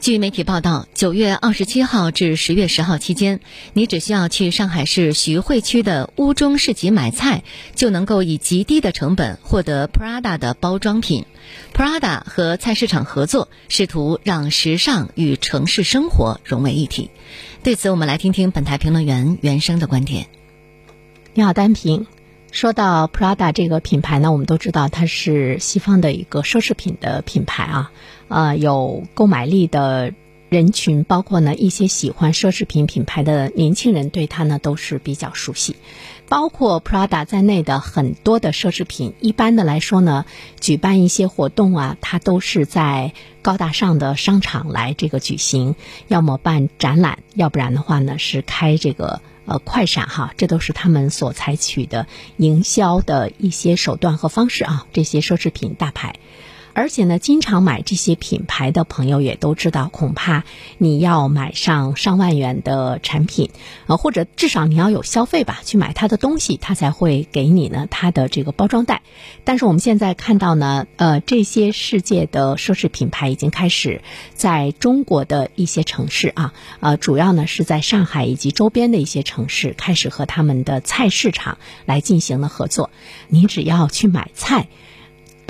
据媒体报道，九月二十七号至十月十号期间，你只需要去上海市徐汇区的乌中市集买菜，就能够以极低的成本获得 Prada 的包装品。Prada 和菜市场合作，试图让时尚与城市生活融为一体。对此，我们来听听本台评论员袁生的观点。你好，单平。说到 Prada 这个品牌呢，我们都知道它是西方的一个奢侈品的品牌啊，呃，有购买力的人群，包括呢一些喜欢奢侈品品牌的年轻人，对它呢都是比较熟悉。包括 Prada 在内的很多的奢侈品，一般的来说呢，举办一些活动啊，它都是在高大上的商场来这个举行，要么办展览，要不然的话呢是开这个。呃，快闪哈，这都是他们所采取的营销的一些手段和方式啊。这些奢侈品大牌。而且呢，经常买这些品牌的朋友也都知道，恐怕你要买上上万元的产品，呃，或者至少你要有消费吧，去买它的东西，它才会给你呢它的这个包装袋。但是我们现在看到呢，呃，这些世界的奢侈品牌已经开始在中国的一些城市啊，呃，主要呢是在上海以及周边的一些城市开始和他们的菜市场来进行了合作。你只要去买菜。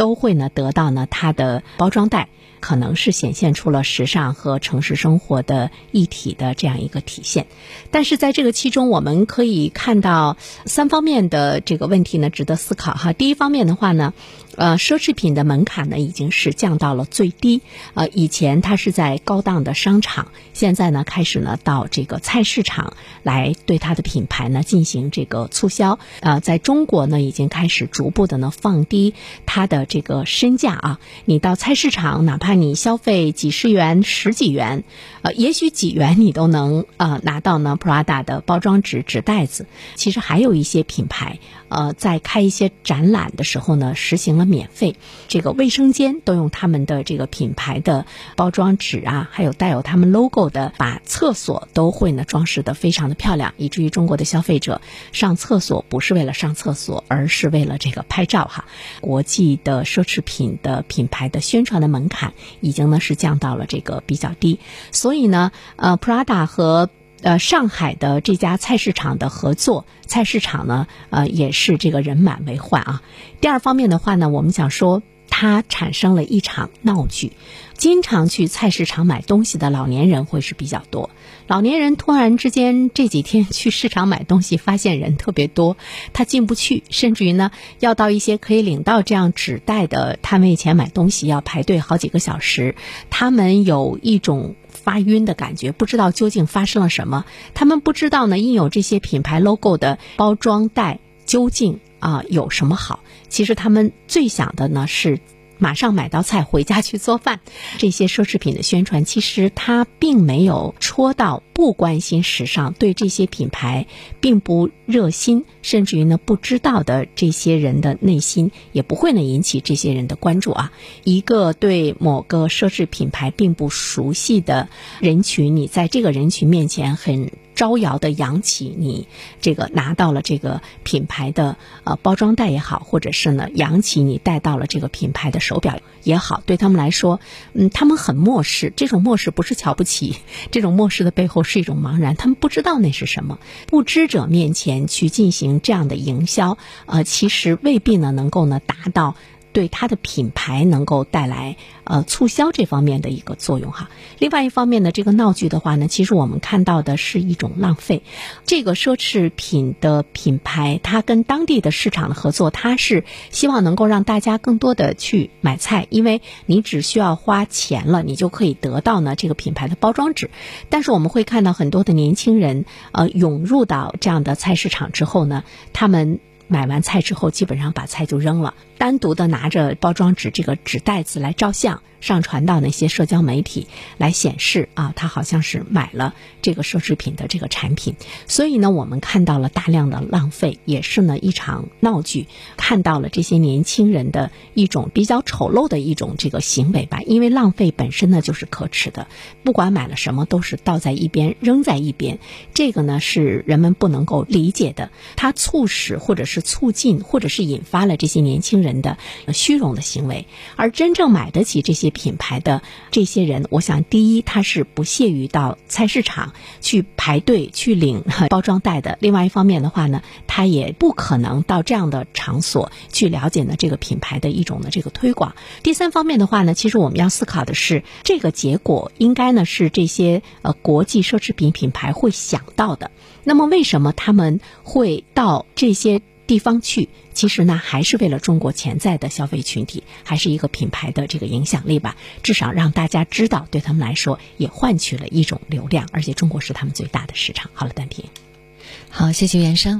都会呢得到呢它的包装袋，可能是显现出了时尚和城市生活的一体的这样一个体现。但是在这个其中，我们可以看到三方面的这个问题呢，值得思考哈。第一方面的话呢。呃，奢侈品的门槛呢已经是降到了最低。呃，以前它是在高档的商场，现在呢开始呢到这个菜市场来对它的品牌呢进行这个促销。呃，在中国呢已经开始逐步的呢放低它的这个身价啊。你到菜市场，哪怕你消费几十元、十几元，呃，也许几元你都能呃拿到呢 Prada 的包装纸纸袋子。其实还有一些品牌，呃，在开一些展览的时候呢，实行了。免费，这个卫生间都用他们的这个品牌的包装纸啊，还有带有他们 logo 的，把厕所都会呢装饰的非常的漂亮，以至于中国的消费者上厕所不是为了上厕所，而是为了这个拍照哈。国际的奢侈品的品牌的宣传的门槛已经呢是降到了这个比较低，所以呢，呃，Prada 和呃，上海的这家菜市场的合作，菜市场呢，呃，也是这个人满为患啊。第二方面的话呢，我们想说，它产生了一场闹剧。经常去菜市场买东西的老年人会是比较多。老年人突然之间这几天去市场买东西，发现人特别多，他进不去，甚至于呢，要到一些可以领到这样纸袋的摊位前买东西，要排队好几个小时。他们有一种。发晕的感觉，不知道究竟发生了什么。他们不知道呢，印有这些品牌 logo 的包装袋究竟啊有什么好。其实他们最想的呢是。马上买到菜回家去做饭，这些奢侈品的宣传其实它并没有戳到不关心时尚、对这些品牌并不热心，甚至于呢不知道的这些人的内心，也不会呢引起这些人的关注啊。一个对某个奢侈品牌并不熟悉的人群，你在这个人群面前很。招摇的扬起你这个拿到了这个品牌的呃包装袋也好，或者是呢扬起你带到了这个品牌的手表也好，对他们来说，嗯，他们很漠视。这种漠视不是瞧不起，这种漠视的背后是一种茫然。他们不知道那是什么。不知者面前去进行这样的营销，呃，其实未必呢能够呢达到。对它的品牌能够带来呃促销这方面的一个作用哈。另外一方面呢，这个闹剧的话呢，其实我们看到的是一种浪费。这个奢侈品的品牌，它跟当地的市场的合作，它是希望能够让大家更多的去买菜，因为你只需要花钱了，你就可以得到呢这个品牌的包装纸。但是我们会看到很多的年轻人呃涌入到这样的菜市场之后呢，他们。买完菜之后，基本上把菜就扔了，单独的拿着包装纸这个纸袋子来照相，上传到那些社交媒体来显示啊，他好像是买了这个奢侈品的这个产品。所以呢，我们看到了大量的浪费，也是呢一场闹剧。看到了这些年轻人的一种比较丑陋的一种这个行为吧，因为浪费本身呢就是可耻的，不管买了什么都是倒在一边扔在一边，这个呢是人们不能够理解的。它促使或者是促进或者是引发了这些年轻人的虚荣的行为，而真正买得起这些品牌的这些人，我想第一他是不屑于到菜市场去排队去领包装袋的，另外一方面的话呢，他也不可能到这样的场所去了解呢这个品牌的一种的这个推广。第三方面的话呢，其实我们要思考的是，这个结果应该呢是这些呃国际奢侈品品牌会想到的。那么为什么他们会到这些地方去？其实呢，还是为了中国潜在的消费群体，还是一个品牌的这个影响力吧。至少让大家知道，对他们来说也换取了一种流量，而且中国是他们最大的市场。好了，单平，好，谢谢袁生。